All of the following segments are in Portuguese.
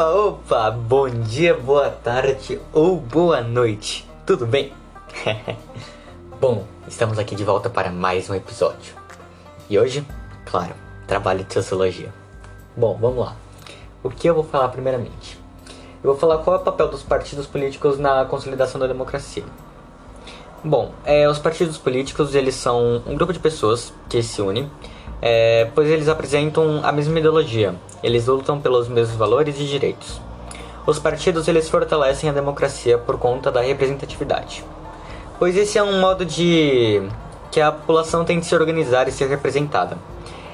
Opa, opa, bom dia, boa tarde ou boa noite, tudo bem? bom, estamos aqui de volta para mais um episódio. E hoje, claro, trabalho de sociologia. Bom, vamos lá. O que eu vou falar primeiramente? Eu vou falar qual é o papel dos partidos políticos na consolidação da democracia. Bom, é, os partidos políticos eles são um grupo de pessoas que se unem é, pois eles apresentam a mesma ideologia. Eles lutam pelos mesmos valores e direitos. Os partidos eles fortalecem a democracia por conta da representatividade, pois esse é um modo de que a população tem de se organizar e ser representada.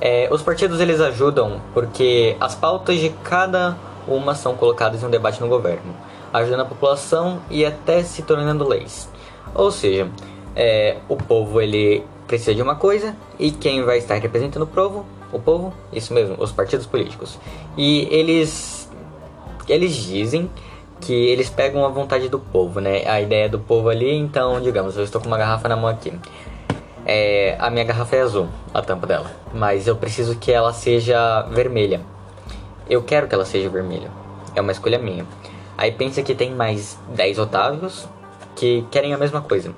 É, os partidos eles ajudam porque as pautas de cada uma são colocadas em um debate no governo, ajudando a população e até se tornando leis. Ou seja, é, o povo ele precisa de uma coisa e quem vai estar representando o povo, o povo, isso mesmo, os partidos políticos. E eles eles dizem que eles pegam a vontade do povo, né? A ideia do povo ali, então, digamos, eu estou com uma garrafa na mão aqui. É, a minha garrafa é azul, a tampa dela, mas eu preciso que ela seja vermelha. Eu quero que ela seja vermelha. É uma escolha minha. Aí pensa que tem mais 10 otávios que querem a mesma coisa.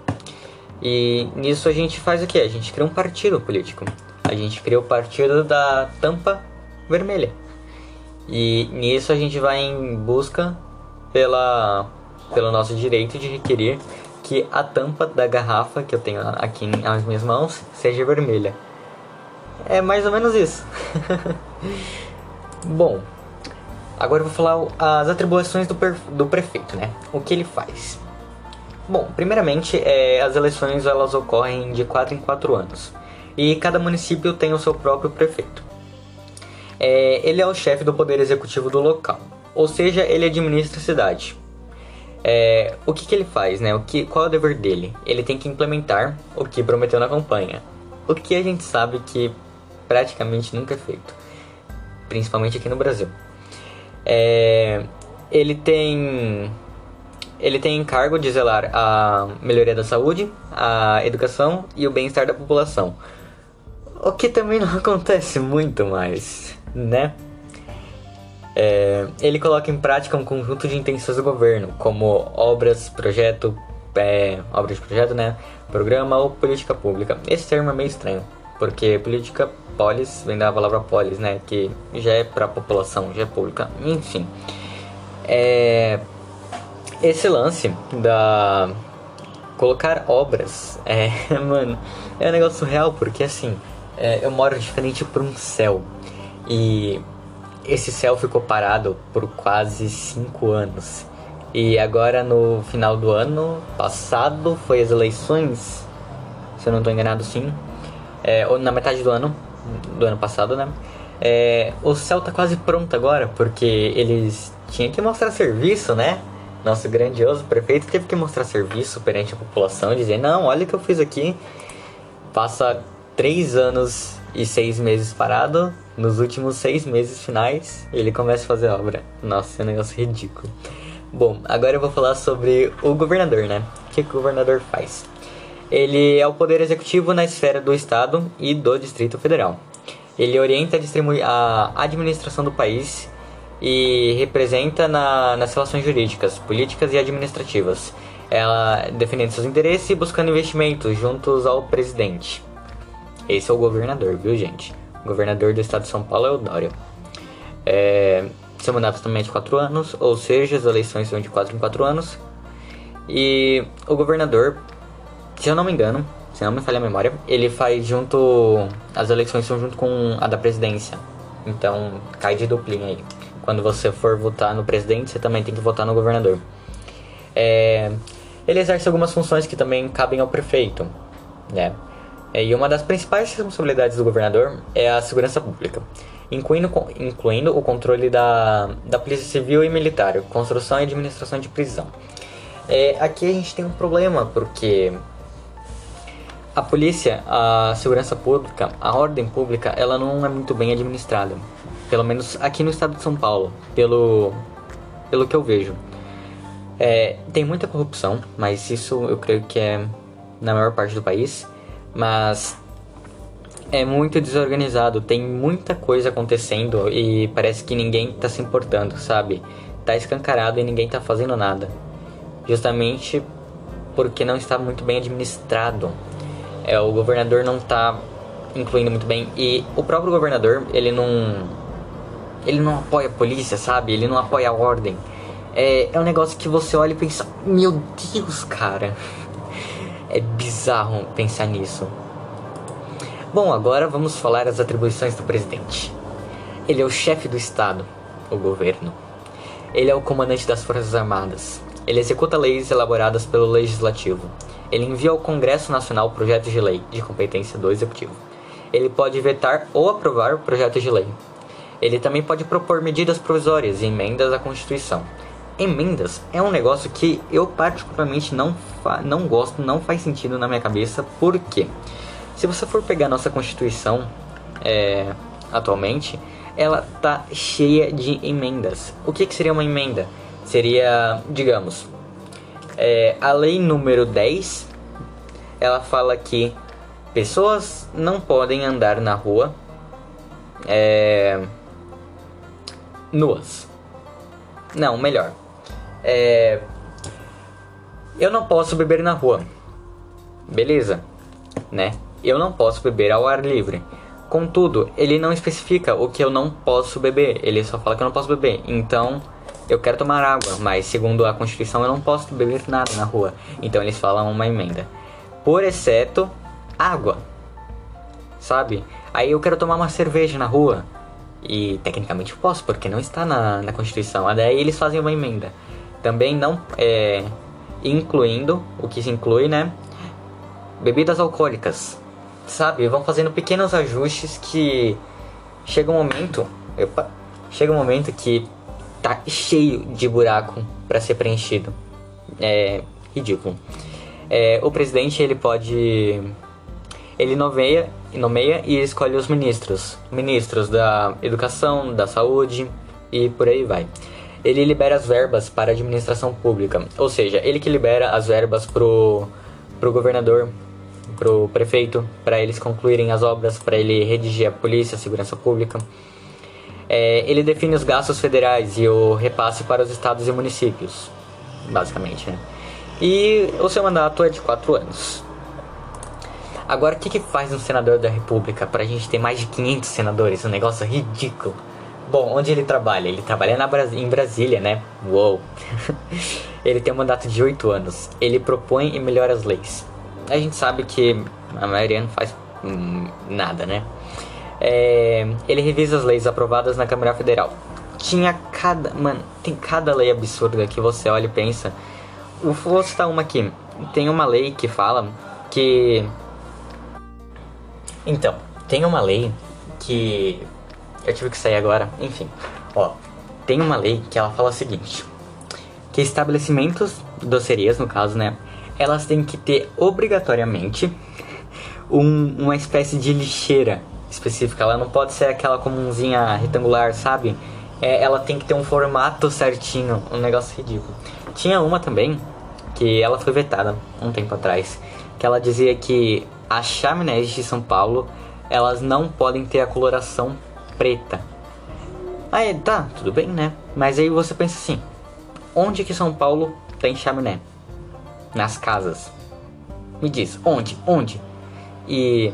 E nisso a gente faz o que? A gente cria um partido político. A gente cria o partido da tampa vermelha. E nisso a gente vai em busca pela, pelo nosso direito de requerer que a tampa da garrafa que eu tenho aqui nas minhas mãos seja vermelha. É mais ou menos isso. Bom, agora eu vou falar as atribuições do, do prefeito, né? O que ele faz. Bom, primeiramente, é, as eleições elas ocorrem de 4 em 4 anos e cada município tem o seu próprio prefeito. É, ele é o chefe do poder executivo do local, ou seja, ele administra a cidade. É, o que, que ele faz, né? O que, qual é o dever dele? Ele tem que implementar o que prometeu na campanha, o que a gente sabe que praticamente nunca é feito, principalmente aqui no Brasil. É, ele tem ele tem encargo de zelar a melhoria da saúde, a educação e o bem-estar da população. O que também não acontece muito mais, né? É, ele coloca em prática um conjunto de intenções do governo, como obras, projeto, é, obras de projeto, né? Programa ou política pública. Esse termo é meio estranho, porque política polis vem da palavra polis, né? Que já é para a população, já é pública. Enfim. É, esse lance da colocar obras é, mano, é um negócio real porque assim, é, eu moro de frente para um céu e esse céu ficou parado por quase cinco anos. E agora no final do ano passado foi as eleições, se eu não estou enganado sim, é, ou na metade do ano, do ano passado, né? É, o céu tá quase pronto agora, porque eles tinham que mostrar serviço, né? Nosso grandioso prefeito teve que mostrar serviço perante a população, dizer: não, olha o que eu fiz aqui. Passa três anos e seis meses parado. Nos últimos seis meses finais, ele começa a fazer obra. Nossa, é um negócio ridículo. Bom, agora eu vou falar sobre o governador, né? O que, o governador faz? Ele é o poder executivo na esfera do Estado e do Distrito Federal. Ele orienta a administração do país e representa na, nas relações jurídicas, políticas e administrativas. Ela defendendo seus interesses e buscando investimentos juntos ao presidente. Esse é o governador, viu gente? O governador do estado de São Paulo é o Dória. É, seu mandato também é de 4 anos, ou seja, as eleições são de 4 em 4 anos. E o governador, se eu não me engano, se não me falha a memória, ele faz junto. As eleições são junto com a da presidência. Então cai de duplinha aí quando você for votar no presidente, você também tem que votar no governador. É, ele exerce algumas funções que também cabem ao prefeito, né? É, e uma das principais responsabilidades do governador é a segurança pública, incluindo, incluindo o controle da, da polícia civil e militar, construção e administração de prisão. É, aqui a gente tem um problema, porque a polícia, a segurança pública, a ordem pública, ela não é muito bem administrada pelo menos aqui no estado de São Paulo, pelo, pelo que eu vejo. É, tem muita corrupção, mas isso eu creio que é na maior parte do país. Mas é muito desorganizado, tem muita coisa acontecendo e parece que ninguém tá se importando, sabe? Tá escancarado e ninguém tá fazendo nada. Justamente porque não está muito bem administrado. É, o governador não tá incluindo muito bem e o próprio governador, ele não ele não apoia a polícia, sabe? Ele não apoia a ordem. É, é um negócio que você olha e pensa, meu Deus, cara. É bizarro pensar nisso. Bom, agora vamos falar as atribuições do presidente. Ele é o chefe do Estado, o governo. Ele é o comandante das Forças Armadas. Ele executa leis elaboradas pelo Legislativo. Ele envia ao Congresso Nacional projetos de lei de competência do Executivo. Ele pode vetar ou aprovar projetos de lei. Ele também pode propor medidas provisórias e emendas à Constituição. Emendas é um negócio que eu particularmente não, não gosto, não faz sentido na minha cabeça, por quê? Se você for pegar nossa Constituição é, atualmente, ela tá cheia de emendas. O que, que seria uma emenda? Seria, digamos, é, a lei número 10, ela fala que pessoas não podem andar na rua é, nuas. Não, melhor. É, eu não posso beber na rua. Beleza, né? eu não posso beber ao ar livre. Contudo, ele não especifica o que eu não posso beber, ele só fala que eu não posso beber. Então, eu quero tomar água, mas segundo a Constituição eu não posso beber nada na rua. Então eles falam uma emenda. Por exceto água. Sabe? Aí eu quero tomar uma cerveja na rua. E tecnicamente eu posso, porque não está na, na Constituição. Daí eles fazem uma emenda. Também não é, incluindo, o que se inclui, né? Bebidas alcoólicas sabe? Vão fazendo pequenos ajustes que chega um momento, opa, chega um momento que tá cheio de buraco para ser preenchido. É ridículo. É, o presidente ele pode ele nomeia, nomeia e escolhe os ministros, ministros da educação, da saúde e por aí vai. Ele libera as verbas para a administração pública, ou seja, ele que libera as verbas pro pro governador pro prefeito para eles concluírem as obras, para ele redigir a polícia, a segurança pública. É, ele define os gastos federais e o repasse para os estados e municípios, basicamente. Né? E o seu mandato é de quatro anos. Agora, o que, que faz um senador da República para a gente ter mais de 500 senadores? Um negócio ridículo. Bom, onde ele trabalha? Ele trabalha na Bras em Brasília, né? Uou! ele tem um mandato de 8 anos. Ele propõe e melhora as leis a gente sabe que a maioria não faz hum, nada, né? É, ele revisa as leis aprovadas na Câmara Federal. Tinha cada. Mano, tem cada lei absurda que você olha e pensa. Vou citar uma aqui. Tem uma lei que fala que. Então, tem uma lei que. Eu tive que sair agora. Enfim, ó. Tem uma lei que ela fala o seguinte: que estabelecimentos, docerias no caso, né? elas têm que ter obrigatoriamente um, uma espécie de lixeira específica. Ela não pode ser aquela comunzinha retangular, sabe? É, ela tem que ter um formato certinho, um negócio ridículo. Tinha uma também que ela foi vetada um tempo atrás, que ela dizia que as chaminés de São Paulo elas não podem ter a coloração preta. Aí tá, tudo bem, né? Mas aí você pensa assim: onde que São Paulo tem chaminé? nas casas. Me diz, onde? Onde? E.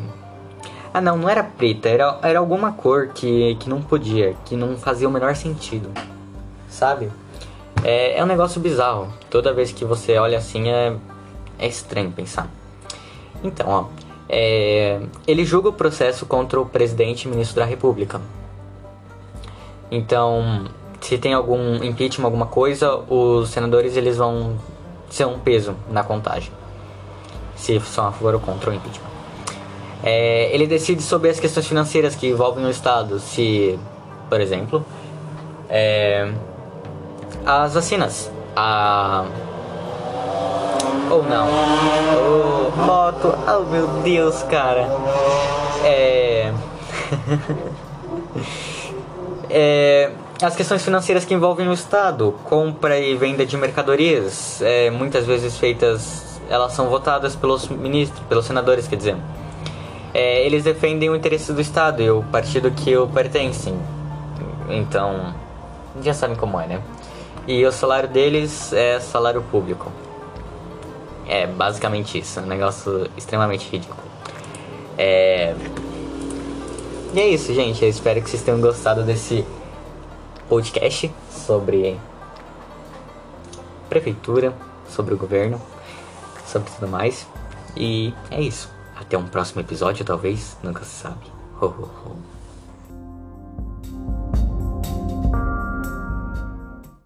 Ah, não, não era preta, era, era alguma cor que, que não podia, que não fazia o menor sentido. Sabe? É, é um negócio bizarro. Toda vez que você olha assim é, é estranho pensar. Então, ó. É, ele julga o processo contra o presidente e ministro da República. Então, se tem algum impeachment, alguma coisa, os senadores eles vão ser um peso na contagem, se são a favor ou contra o impeachment. É, ele decide sobre as questões financeiras que envolvem o Estado, se, por exemplo, é, as vacinas, a ou não, oh, moto, oh meu Deus, cara, é, é as questões financeiras que envolvem o Estado, compra e venda de mercadorias, é, muitas vezes feitas, elas são votadas pelos ministros, pelos senadores, quer dizer. é, eles defendem o interesse do Estado e o partido que o pertencem. Então, já sabem como é, né? E o salário deles é salário público. É basicamente isso, um negócio extremamente ridículo. É. E é isso, gente. Eu espero que vocês tenham gostado desse podcast sobre prefeitura, sobre o governo, sobre tudo mais. E é isso. Até um próximo episódio, talvez, nunca se sabe. Ho, ho, ho.